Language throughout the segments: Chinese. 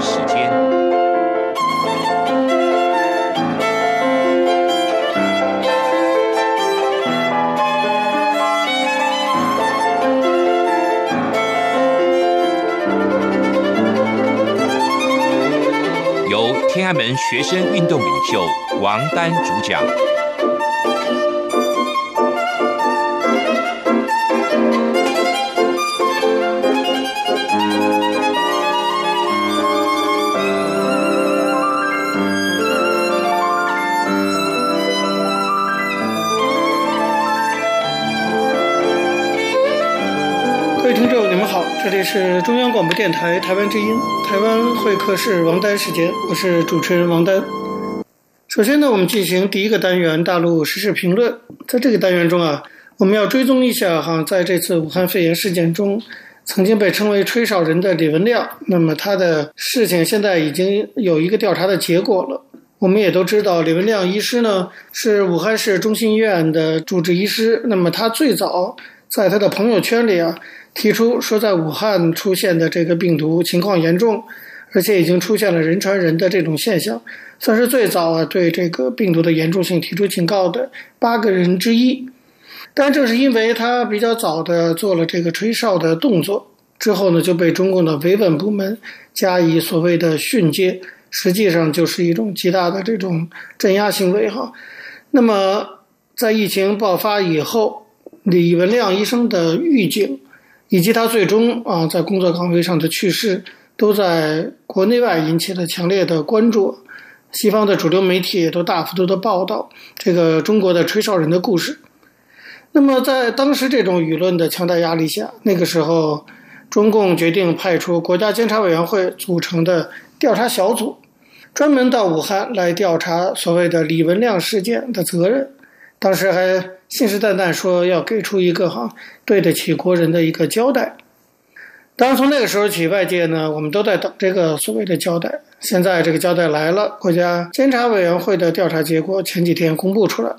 时间，由天安门学生运动领袖王丹主讲。这里是中央广播电台台湾之音，台湾会客室王丹时间，我是主持人王丹。首先呢，我们进行第一个单元大陆时事评论。在这个单元中啊，我们要追踪一下哈，在这次武汉肺炎事件中，曾经被称为“吹哨人”的李文亮，那么他的事情现在已经有一个调查的结果了。我们也都知道，李文亮医师呢是武汉市中心医院的主治医师，那么他最早在他的朋友圈里啊。提出说，在武汉出现的这个病毒情况严重，而且已经出现了人传人的这种现象，算是最早啊对这个病毒的严重性提出警告的八个人之一。但正是因为他比较早的做了这个吹哨的动作，之后呢就被中共的维稳部门加以所谓的训诫，实际上就是一种极大的这种镇压行为哈。那么在疫情爆发以后，李文亮医生的预警。以及他最终啊在工作岗位上的去世，都在国内外引起了强烈的关注。西方的主流媒体也都大幅度的报道这个中国的吹哨人的故事。那么在当时这种舆论的强大压力下，那个时候中共决定派出国家监察委员会组成的调查小组，专门到武汉来调查所谓的李文亮事件的责任。当时还信誓旦旦说要给出一个哈对得起国人的一个交代。当然，从那个时候起，外界呢我们都在等这个所谓的交代。现在这个交代来了，国家监察委员会的调查结果前几天公布出来。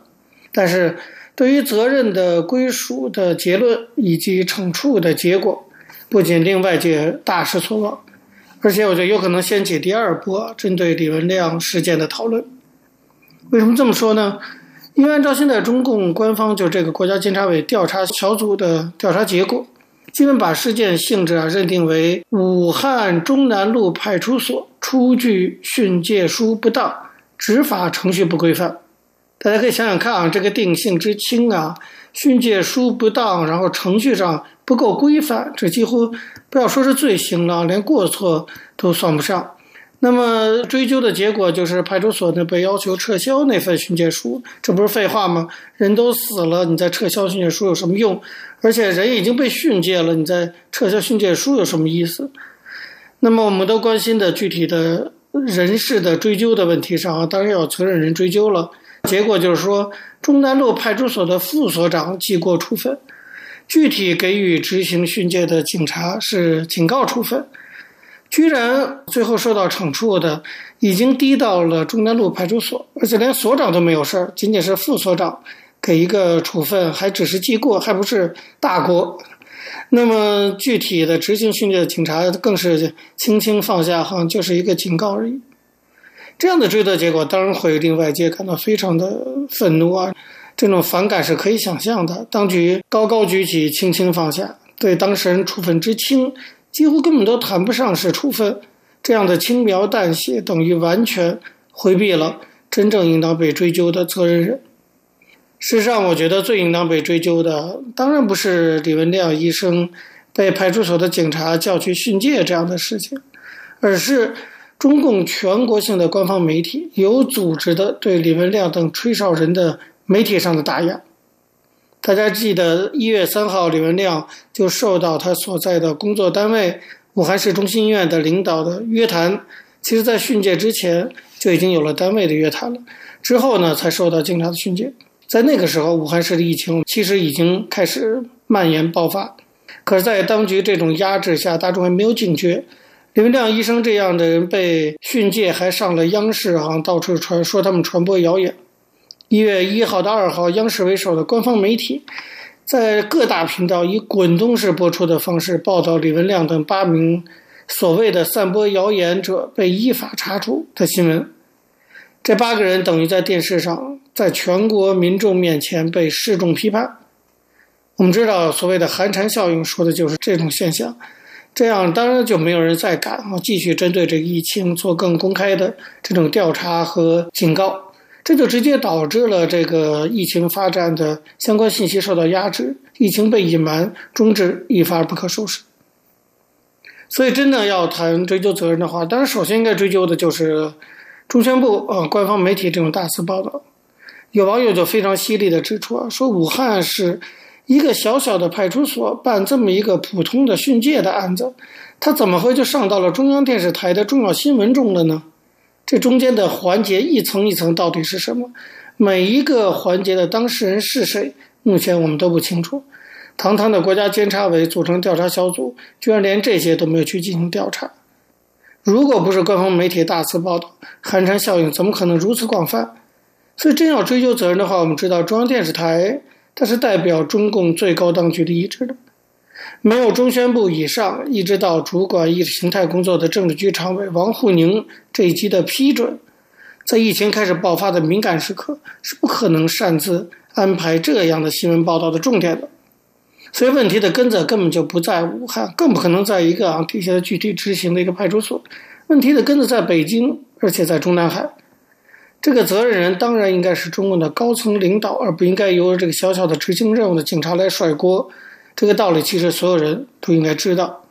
但是，对于责任的归属的结论以及惩处的结果，不仅令外界大失所望，而且我觉得有可能掀起第二波针对李文亮事件的讨论。为什么这么说呢？因为按照现在中共官方就这个国家监察委调查小组的调查结果，基本把事件性质啊认定为武汉中南路派出所出具训诫书不当，执法程序不规范。大家可以想想看啊，这个定性之轻啊，训诫书不当，然后程序上不够规范，这几乎不要说是罪行了，连过错都算不上。那么追究的结果就是派出所呢被要求撤销那份训诫书，这不是废话吗？人都死了，你再撤销训诫书有什么用？而且人已经被训诫了，你再撤销训诫书有什么意思？那么我们都关心的具体的人事的追究的问题上啊，当然要责任人追究了。结果就是说，中南路派出所的副所长记过处分，具体给予执行训诫的警察是警告处分。居然最后受到惩处的，已经低到了中南路派出所，而且连所长都没有事儿，仅仅是副所长给一个处分，还只是记过，还不是大过。那么具体的执行训诫的警察更是轻轻放下，好像就是一个警告而已。这样的追责结果，当然会令外界感到非常的愤怒啊！这种反感是可以想象的。当局高高举起，轻轻放下，对当事人处分之轻。几乎根本都谈不上是处分，这样的轻描淡写等于完全回避了真正应当被追究的责任人。事实上，我觉得最应当被追究的，当然不是李文亮医生被派出所的警察叫去训诫这样的事情，而是中共全国性的官方媒体有组织的对李文亮等吹哨人的媒体上的打压。大家记得一月三号，李文亮就受到他所在的工作单位武汉市中心医院的领导的约谈。其实，在训诫之前就已经有了单位的约谈了，之后呢，才受到警察的训诫。在那个时候，武汉市的疫情其实已经开始蔓延爆发。可是，在当局这种压制下，大众还没有警觉。李文亮医生这样的人被训诫，还上了央视啊，到处传说他们传播谣言。一月一号到二号，央视为首的官方媒体在各大频道以滚动式播出的方式报道李文亮等八名所谓的散播谣言者被依法查处的新闻。这八个人等于在电视上，在全国民众面前被示众批判。我们知道，所谓的寒蝉效应说的就是这种现象。这样当然就没有人再敢继续针对这个疫情做更公开的这种调查和警告。这就直接导致了这个疫情发展的相关信息受到压制，疫情被隐瞒、终止一发而不可收拾。所以，真的要谈追究责任的话，当然首先应该追究的就是中宣部呃官方媒体这种大肆报道。有网友就非常犀利的指出啊，说武汉是一个小小的派出所办这么一个普通的训诫的案子，他怎么会就上到了中央电视台的重要新闻中了呢？这中间的环节一层一层到底是什么？每一个环节的当事人是谁？目前我们都不清楚。堂堂的国家监察委组成调查小组，居然连这些都没有去进行调查。如果不是官方媒体大肆报道，寒蝉效应怎么可能如此广泛？所以真要追究责任的话，我们知道中央电视台它是代表中共最高当局的意志的。没有中宣部以上，一直到主管意识形态工作的政治局常委王沪宁这一级的批准，在疫情开始爆发的敏感时刻，是不可能擅自安排这样的新闻报道的重点的。所以问题的根子根本就不在武汉，更不可能在一个啊底下的具体执行的一个派出所。问题的根子在北京，而且在中南海。这个责任人当然应该是中共的高层领导，而不应该由这个小小的执行任务的警察来甩锅。这个道理其实所有人都应该知道。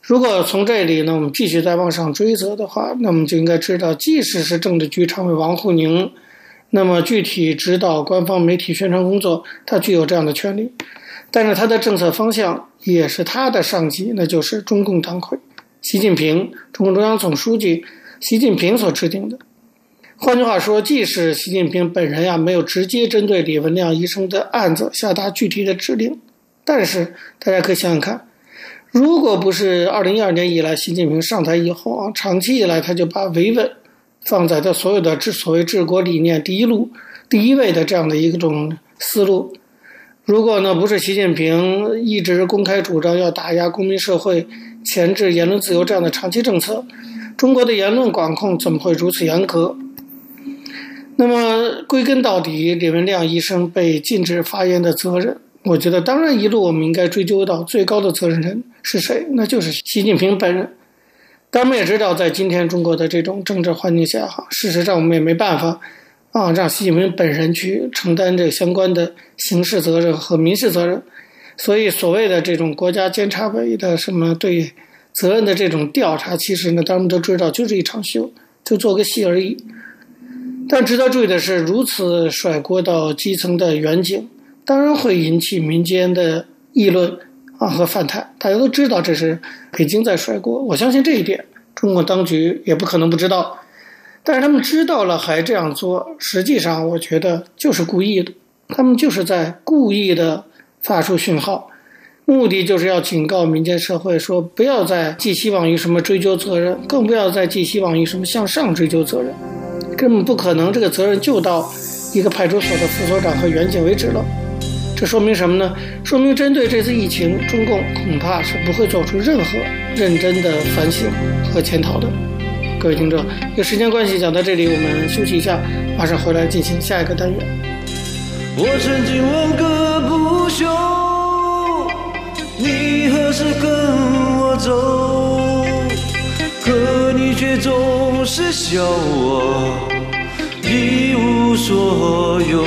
如果从这里呢，我们继续再往上追责的话，那么就应该知道，即使是政治局常委王沪宁，那么具体指导官方媒体宣传工作，他具有这样的权利，但是他的政策方向也是他的上级，那就是中共党魁习近平，中共中央总书记习近平所制定的。换句话说，即使习近平本人呀没有直接针对李文亮医生的案子下达具体的指令。但是大家可以想想看，如果不是二零一二年以来习近平上台以后啊，长期以来他就把维稳放在他所有的治所谓治国理念第一路、第一位的这样的一种思路，如果呢不是习近平一直公开主张要打压公民社会、钳制言论自由这样的长期政策，中国的言论管控怎么会如此严格？那么归根到底，李文亮医生被禁止发言的责任。我觉得，当然，一路我们应该追究到最高的责任人是谁，那就是习近平本人。但我们也知道，在今天中国的这种政治环境下，哈，事实上我们也没办法啊，让习近平本人去承担这相关的刑事责任和民事责任。所以，所谓的这种国家监察委的什么对责任的这种调查，其实呢，大家都知道，就是一场秀，就做个戏而已。但值得注意的是，如此甩锅到基层的远景。当然会引起民间的议论啊和反弹，大家都知道这是北京在甩锅，我相信这一点，中国当局也不可能不知道。但是他们知道了还这样做，实际上我觉得就是故意的，他们就是在故意的发出讯号，目的就是要警告民间社会说，不要再寄希望于什么追究责任，更不要再寄希望于什么向上追究责任，根本不可能，这个责任就到一个派出所的副所长和员警为止了。这说明什么呢？说明针对这次疫情，中共恐怕是不会做出任何认真的反省和检讨的。各位听众，因时间关系讲到这里，我们休息一下，马上回来进行下一个单元。我曾经问个不休，你何时跟我走？可你却总是笑我一无所有。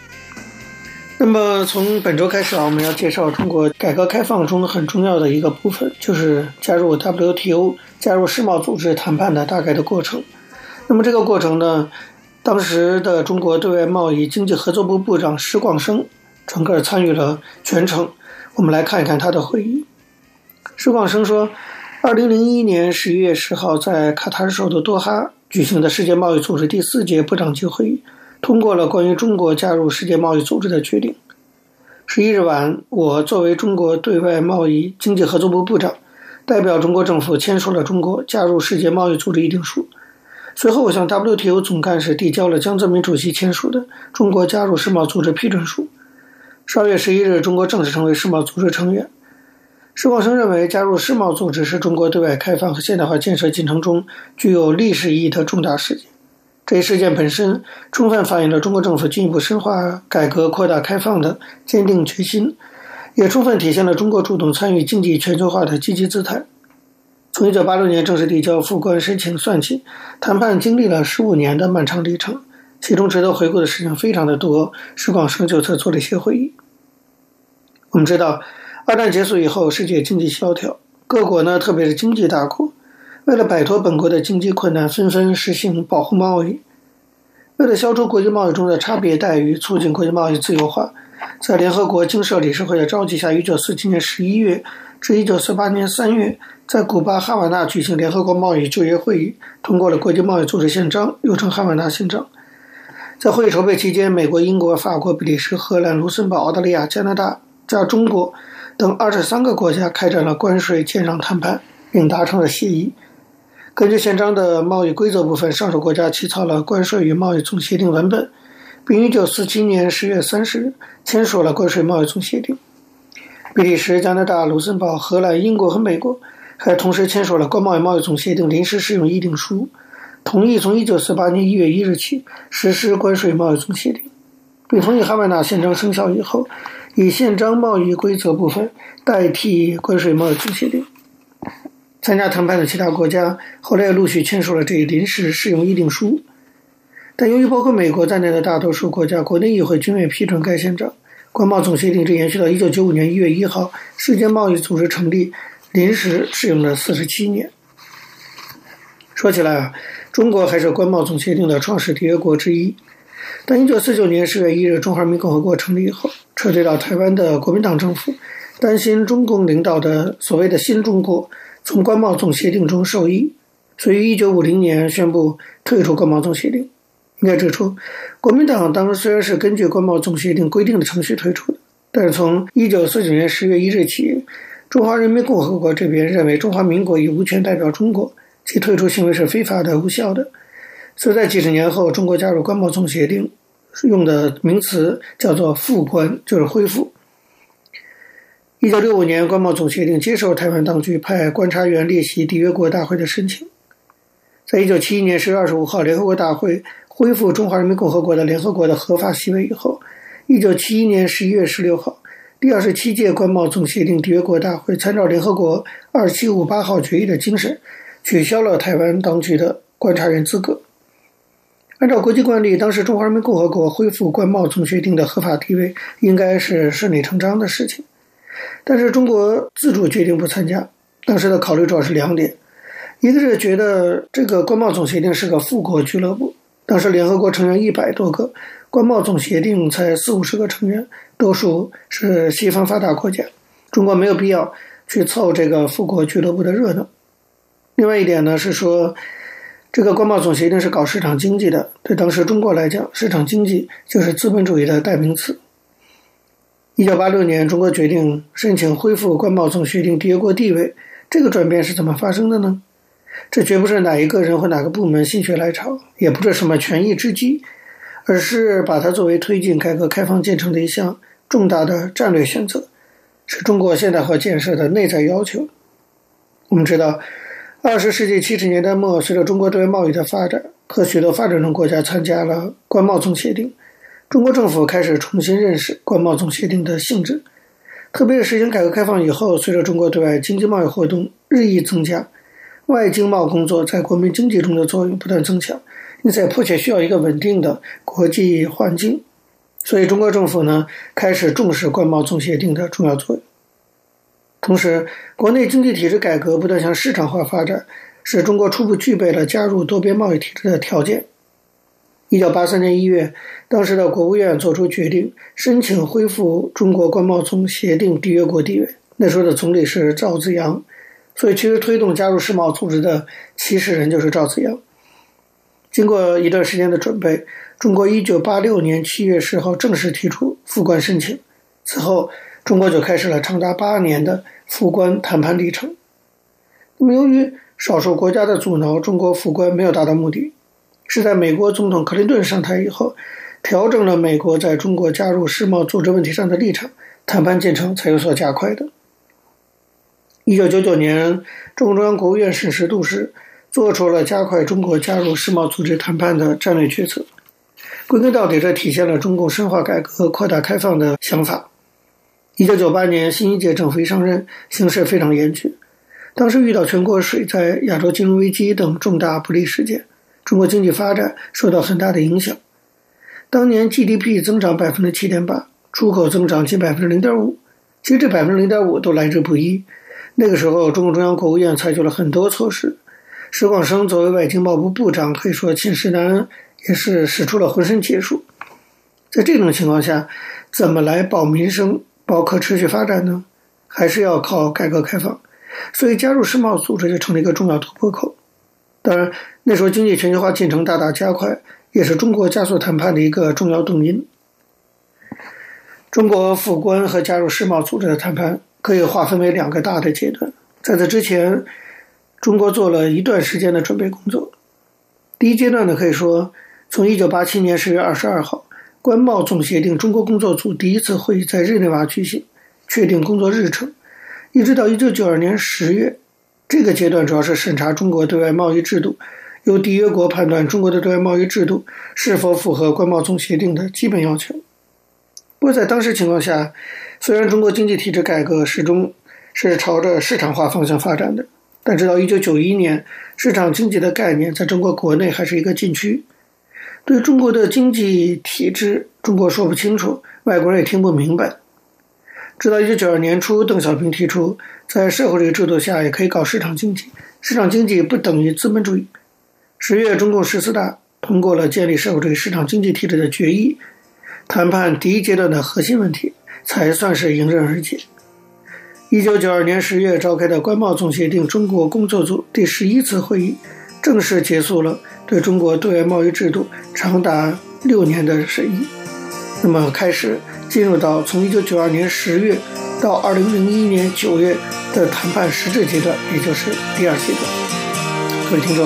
那么从本周开始啊，我们要介绍中国改革开放中很重要的一个部分，就是加入 WTO、加入世贸组织谈判的大概的过程。那么这个过程呢，当时的中国对外贸易经济合作部部长施广生整个参与了全程。我们来看一看他的会议。施广生说，二零零一年十一月十号，在卡塔尔首都多哈举行的世界贸易组织第四届部长级会议，通过了关于中国加入世界贸易组织的决定。十一日晚，我作为中国对外贸易经济合作部部长，代表中国政府签署了中国加入世界贸易组织议定书。随后，我向 WTO 总干事递交了江泽民主席签署的《中国加入世贸组织批准书》。十二月十一日，中国正式成为世贸组织成员。施广生认为，加入世贸组织是中国对外开放和现代化建设进程中具有历史意义的重大事件。这一事件本身充分反映了中国政府进一步深化改革、扩大开放的坚定决心，也充分体现了中国主动参与经济全球化的积极姿态。从一九八六年正式递交复关申请算起，谈判经历了十五年的漫长历程，其中值得回顾的事情非常的多。施广生就此做了一些回忆。我们知道，二战结束以后，世界经济萧条，各国呢，特别是经济大国，为了摆脱本国的经济困难，纷纷实行保护贸易。为了消除国际贸易中的差别待遇，促进国际贸易自由化，在联合国经社理事会的召集下，一九四七年十一月至一九四八年三月。在古巴哈瓦那举行联合国贸易就业会议，通过了国际贸易组织宪章，又称哈瓦那宪章。在会议筹备期间，美国、英国、法国、比利时、荷兰、卢森堡、澳大利亚、加拿大加中国等二十三个国家开展了关税减让谈判，并达成了协议。根据宪章的贸易规则部分，上述国家起草了关税与贸易总协定文本，并于一九四七年十月三十日签署了关税贸易总协定。比利时、加拿大、卢森堡、荷兰、英国和美国。还同时签署了《关贸易贸易总协定临时适用议定书》，同意从一九四八年一月一日起实施关税贸易总协定，并同意哈瓦那宪章生效以后，以宪章贸易规则部分代替关税贸易总协定。参加谈判的其他国家后来也陆续签署了这一临时适用议定书，但由于包括美国在内的大多数国家国内议会均未批准该宪章，关贸总协定只延续到一九九五年一月一号世界贸易组织成立。临时适用了四十七年。说起来啊，中国还是关贸总协定的创始缔约国之一。但一九四九年十月一日，中华人民共和国成立以后，撤退到台湾的国民党政府担心中共领导的所谓的新中国从关贸总协定中受益，所以于一九五零年宣布退出关贸总协定。应该指出，国民党当时虽然是根据关贸总协定规定的程序退出的，但是从一九四九年十月一日起。中华人民共和国这边认为中华民国已无权代表中国，其退出行为是非法的、无效的。所以在几十年后，中国加入关贸总协定，用的名词叫做“复关”，就是恢复。一九六五年，关贸总协定接受台湾当局派观察员列席缔约国大会的申请。在一九七一年十月二十五号，联合国大会恢复中华人民共和国的联合国的合法席位以后，一九七一年十一月十六号。第二十七届关贸总协定缔约国大会参照联合国二七五八号决议的精神，取消了台湾当局的观察员资格。按照国际惯例，当时中华人民共和国恢复关贸总协定的合法地位，应该是顺理成章的事情。但是中国自主决定不参加，当时的考虑主要是两点：一个是觉得这个关贸总协定是个富国俱乐部，当时联合国成员一百多个。关贸总协定才四五十个成员，多数是西方发达国家，中国没有必要去凑这个富国俱乐部的热闹。另外一点呢是说，这个关贸总协定是搞市场经济的，对当时中国来讲，市场经济就是资本主义的代名词。一九八六年，中国决定申请恢复关贸总协定缔约国地位，这个转变是怎么发生的呢？这绝不是哪一个人或哪个部门心血来潮，也不是什么权宜之计，而是把它作为推进改革开放进程的一项重大的战略选择，是中国现代化建设的内在要求。我们知道，二十世纪七十年代末，随着中国对外贸易的发展，和许多发展中国家参加了关贸总协定，中国政府开始重新认识关贸总协定的性质。特别是实行改革开放以后，随着中国对外经济贸易活动日益增加，外经贸工作在国民经济中的作用不断增强，因此迫切需要一个稳定的国际环境。所以，中国政府呢开始重视关贸总协定的重要作用。同时，国内经济体制改革不断向市场化发展，使中国初步具备了加入多边贸易体制的条件。一九八三年一月，当时的国务院作出决定，申请恢复中国关贸总协定缔约国地位。那时候的总理是赵紫阳，所以其实推动加入世贸组织的起始人就是赵紫阳。经过一段时间的准备，中国一九八六年七月十号正式提出复关申请。此后，中国就开始了长达八年的复关谈判历程。那么，由于少数国家的阻挠，中国复关没有达到目的。是在美国总统克林顿上台以后，调整了美国在中国加入世贸组织问题上的立场，谈判进程才有所加快的。一九九九年，中共中央国务院审时度势，做出了加快中国加入世贸组织谈判的战略决策。归根到底，这体现了中共深化改革、扩大开放的想法。一九九八年，新一届政府一上任，形势非常严峻，当时遇到全国水灾、亚洲金融危机等重大不利事件。中国经济发展受到很大的影响，当年 GDP 增长百分之七点八，出口增长近百分之零点五，其实这百分之零点五都来之不易。那个时候，中共中央国务院采取了很多措施，石广生作为外经贸部部长，可以说寝食难安，也是使出了浑身解数。在这种情况下，怎么来保民生、保可持续发展呢？还是要靠改革开放，所以加入世贸组织就成了一个重要突破口。当然，那时候经济全球化进程大大加快，也是中国加速谈判的一个重要动因。中国复关和加入世贸组织的谈判可以划分为两个大的阶段。在这之前，中国做了一段时间的准备工作。第一阶段呢，可以说从一九八七年十月二十二号，关贸总协定中国工作组第一次会议在日内瓦举行，确定工作日程，一直到一九九二年十月。这个阶段主要是审查中国对外贸易制度，由缔约国判断中国的对外贸易制度是否符合关贸总协定的基本要求。不过在当时情况下，虽然中国经济体制改革始终是朝着市场化方向发展的，但直到1991年，市场经济的概念在中国国内还是一个禁区。对中国的经济体制，中国说不清楚，外国人也听不明白。直到1992年初，邓小平提出。在社会主义制度下，也可以搞市场经济。市场经济不等于资本主义。十月，中共十四大通过了建立社会主义市场经济体制的决议，谈判第一阶段的核心问题才算是迎刃而解。一九九二年十月召开的关贸总协定中国工作组第十一次会议，正式结束了对中国对外贸易制度长达六年的审议。那么，开始进入到从一九九二年十月到二零零一年九月。的谈判实质阶段，也就是第二阶段。各位听众，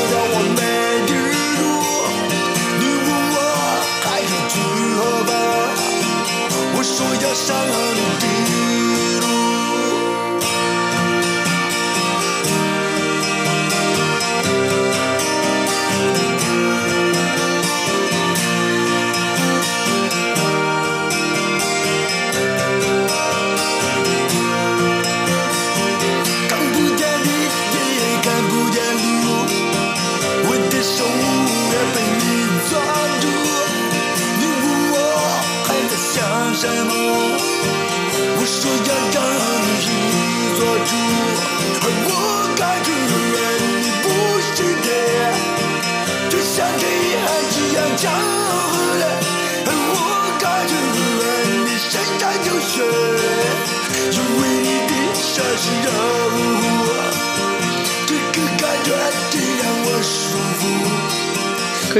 guess I'll only be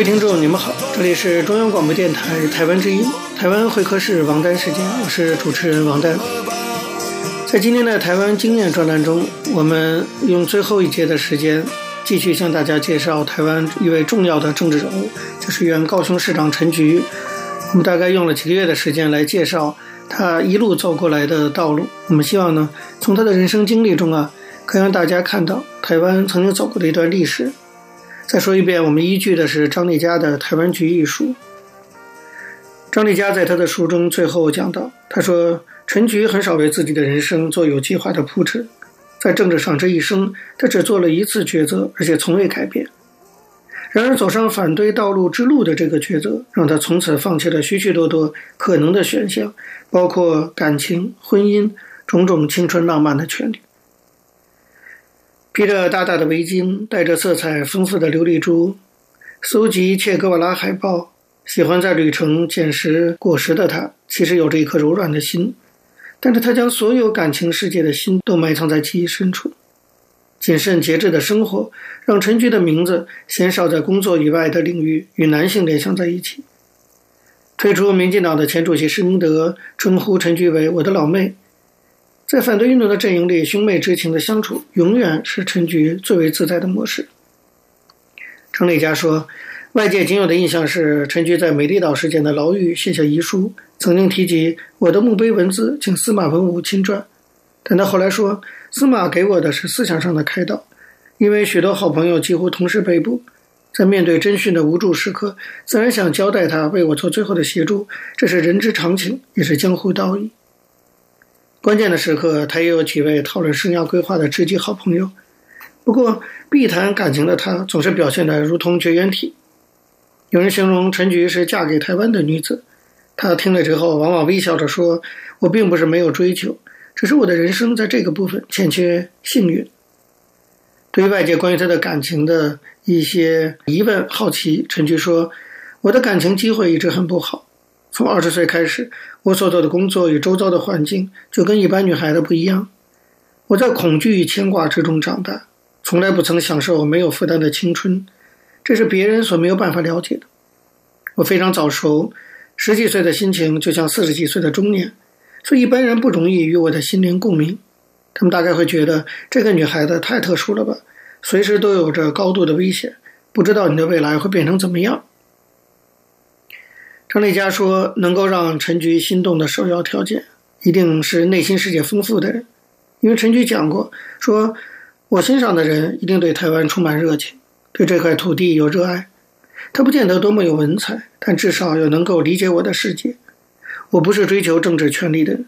各位听众，你们好，这里是中央广播电台台湾之音，台湾会客室王丹时间，我是主持人王丹。在今天的台湾经验专栏中，我们用最后一节的时间，继续向大家介绍台湾一位重要的政治人物，就是原高雄市长陈菊。我们大概用了几个月的时间来介绍他一路走过来的道路。我们希望呢，从他的人生经历中啊，可以让大家看到台湾曾经走过的一段历史。再说一遍，我们依据的是张丽佳的《台湾局》一书。张丽佳在他的书中最后讲到，他说：“陈菊很少为自己的人生做有计划的铺陈，在政治上这一生，他只做了一次抉择，而且从未改变。然而，走上反对道路之路的这个抉择，让他从此放弃了许许多多可能的选项，包括感情、婚姻、种种青春浪漫的权利。”披着大大的围巾，戴着色彩丰富的琉璃珠，搜集切格瓦拉海报，喜欢在旅程捡拾果实的他，其实有着一颗柔软的心，但是他将所有感情世界的心都埋藏在记忆深处。谨慎节制的生活，让陈菊的名字鲜少在工作以外的领域与男性联想在一起。退出民进党的前主席施明德称呼陈菊为“我的老妹”。在反对运动的阵营里，兄妹之情的相处永远是陈菊最为自在的模式。张丽佳说，外界仅有的印象是陈菊在美丽岛事件的牢狱写下遗书，曾经提及我的墓碑文字，请司马文武亲撰。但他后来说，司马给我的是思想上的开导，因为许多好朋友几乎同时被捕，在面对侦讯的无助时刻，自然想交代他为我做最后的协助，这是人之常情，也是江湖道义。关键的时刻，他也有几位讨论生涯规划的知己好朋友。不过，避谈感情的他，总是表现得如同绝缘体。有人形容陈菊是嫁给台湾的女子，他听了之后，往往微笑着说：“我并不是没有追求，只是我的人生在这个部分欠缺幸运。”对于外界关于他的感情的一些疑问、好奇，陈菊说：“我的感情机会一直很不好。”从二十岁开始，我所做的工作与周遭的环境就跟一般女孩子不一样。我在恐惧与牵挂之中长大，从来不曾享受没有负担的青春，这是别人所没有办法了解的。我非常早熟，十几岁的心情就像四十几岁的中年，所以一般人不容易与我的心灵共鸣。他们大概会觉得这个女孩子太特殊了吧，随时都有着高度的危险，不知道你的未来会变成怎么样。张丽佳说：“能够让陈菊心动的首要条件，一定是内心世界丰富的人。因为陈菊讲过，说我欣赏的人一定对台湾充满热情，对这块土地有热爱。他不见得多么有文采，但至少有能够理解我的世界。我不是追求政治权力的人，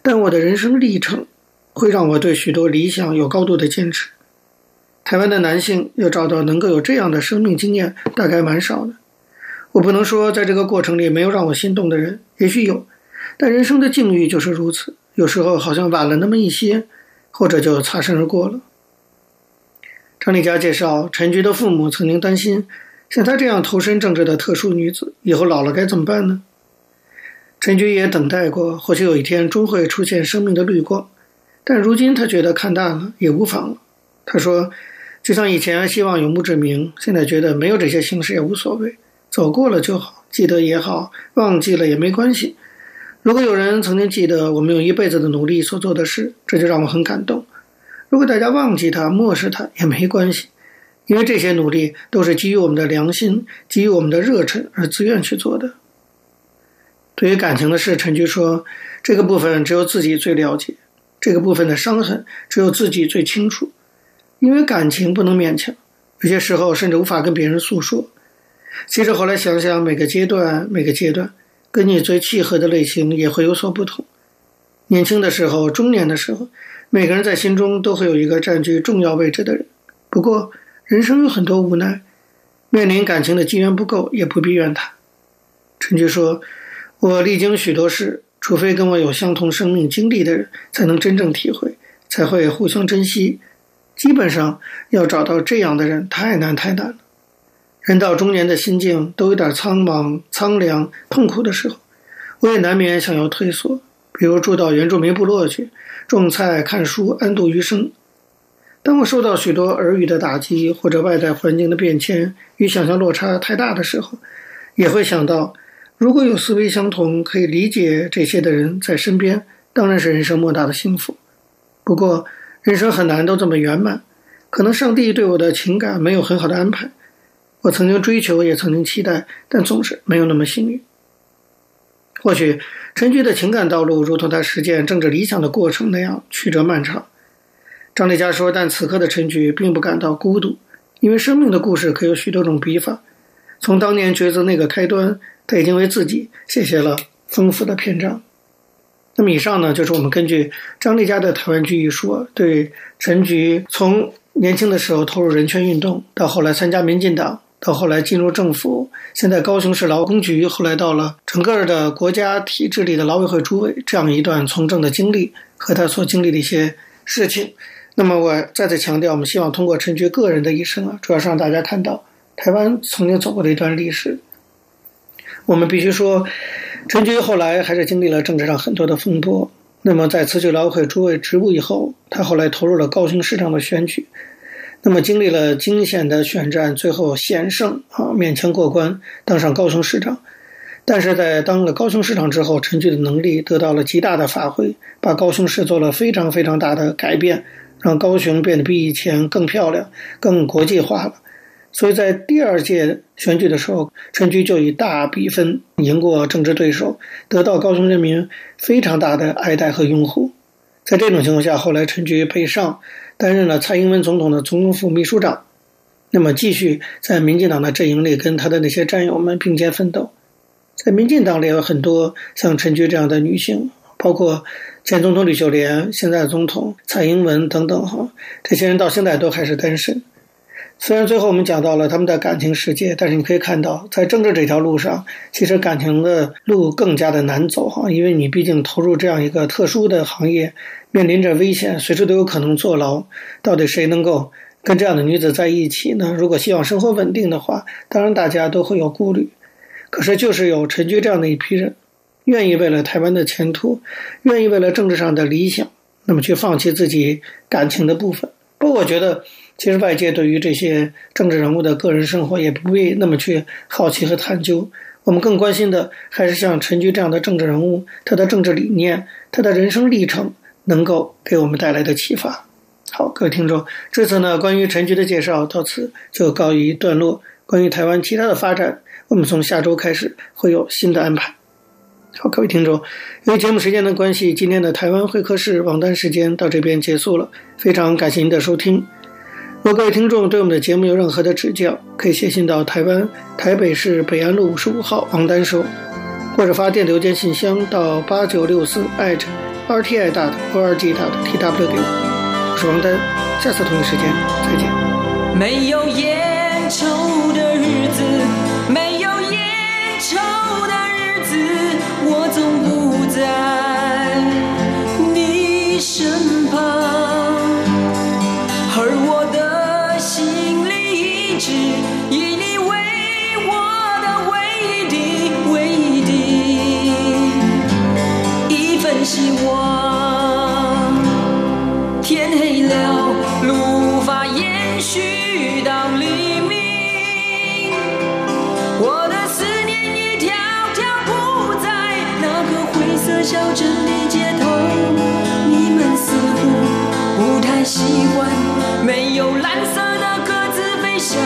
但我的人生历程会让我对许多理想有高度的坚持。台湾的男性要找到能够有这样的生命经验，大概蛮少的。”我不能说在这个过程里没有让我心动的人，也许有，但人生的境遇就是如此，有时候好像晚了那么一些，或者就擦身而过了。张丽佳介绍，陈菊的父母曾经担心，像她这样投身政治的特殊女子，以后老了该怎么办呢？陈菊也等待过，或许有一天终会出现生命的绿光，但如今她觉得看淡了也无妨了。她说，就像以前希望有墓志铭，现在觉得没有这些形式也无所谓。走过了就好，记得也好，忘记了也没关系。如果有人曾经记得我们用一辈子的努力所做的事，这就让我很感动。如果大家忘记他、漠视他也没关系，因为这些努力都是基于我们的良心、基于我们的热忱而自愿去做的。对于感情的事，陈菊说：“这个部分只有自己最了解，这个部分的伤痕只有自己最清楚。因为感情不能勉强，有些时候甚至无法跟别人诉说。”其实后来想想，每个阶段，每个阶段，跟你最契合的类型也会有所不同。年轻的时候，中年的时候，每个人在心中都会有一个占据重要位置的人。不过，人生有很多无奈，面临感情的机缘不够，也不必怨他。陈菊说：“我历经许多事，除非跟我有相同生命经历的人，才能真正体会，才会互相珍惜。基本上，要找到这样的人，太难太难了。”人到中年的心境都有点苍茫、苍凉、痛苦的时候，我也难免想要退缩，比如住到原住民部落去种菜、看书、安度余生。当我受到许多耳语的打击，或者外在环境的变迁与想象落差太大的时候，也会想到，如果有思维相同、可以理解这些的人在身边，当然是人生莫大的幸福。不过，人生很难都这么圆满，可能上帝对我的情感没有很好的安排。我曾经追求，也曾经期待，但总是没有那么幸运。或许陈菊的情感道路，如同他实践政治理想的过程那样曲折漫长。张丽佳说：“但此刻的陈菊并不感到孤独，因为生命的故事可有许多种笔法。从当年抉择那个开端，他已经为自己写下了丰富的篇章。”那么以上呢，就是我们根据张丽佳的《台湾居》一说，对陈菊从年轻的时候投入人权运动，到后来参加民进党。到后来进入政府，现在高雄市劳工局，后来到了整个的国家体制里的劳委会主委，这样一段从政的经历和他所经历的一些事情。那么我再次强调，我们希望通过陈菊个人的一生啊，主要是让大家看到台湾曾经走过的一段历史。我们必须说，陈菊后来还是经历了政治上很多的风波。那么在辞去劳委会主委职务以后，他后来投入了高雄市长的选举。那么经历了惊险的选战，最后险胜啊，勉强过关，当上高雄市长。但是在当了高雄市长之后，陈菊的能力得到了极大的发挥，把高雄市做了非常非常大的改变，让高雄变得比以前更漂亮、更国际化了。所以在第二届选举的时候，陈菊就以大比分赢过政治对手，得到高雄人民非常大的爱戴和拥护。在这种情况下，后来陈菊北上。担任了蔡英文总统的总统府秘书长，那么继续在民进党的阵营里跟他的那些战友们并肩奋斗。在民进党里有很多像陈菊这样的女性，包括前总统吕秀莲、现在总统蔡英文等等哈，这些人到现在都还是单身。虽然最后我们讲到了他们的感情世界，但是你可以看到，在政治这条路上，其实感情的路更加的难走哈，因为你毕竟投入这样一个特殊的行业。面临着危险，随时都有可能坐牢。到底谁能够跟这样的女子在一起呢？如果希望生活稳定的话，当然大家都会有顾虑。可是，就是有陈菊这样的一批人，愿意为了台湾的前途，愿意为了政治上的理想，那么去放弃自己感情的部分。不过，我觉得其实外界对于这些政治人物的个人生活也不必那么去好奇和探究。我们更关心的还是像陈菊这样的政治人物，他的政治理念，他的人生历程。能够给我们带来的启发。好，各位听众，这次呢，关于陈菊的介绍到此就告一段落。关于台湾其他的发展，我们从下周开始会有新的安排。好，各位听众，由于节目时间的关系，今天的台湾会客室网单时间到这边结束了。非常感谢您的收听。如果各位听众对我们的节目有任何的指教，可以写信到台湾台北市北安路五十五号王丹收，或者发电邮件信箱到八九六四艾特。rti dot org dot tw 给我，我是王丹，下次同一时间再见。没有烟抽的日子，没有烟抽的日子，我总不在小镇的街头，你们似乎不太习惯没有蓝色的鸽子飞翔。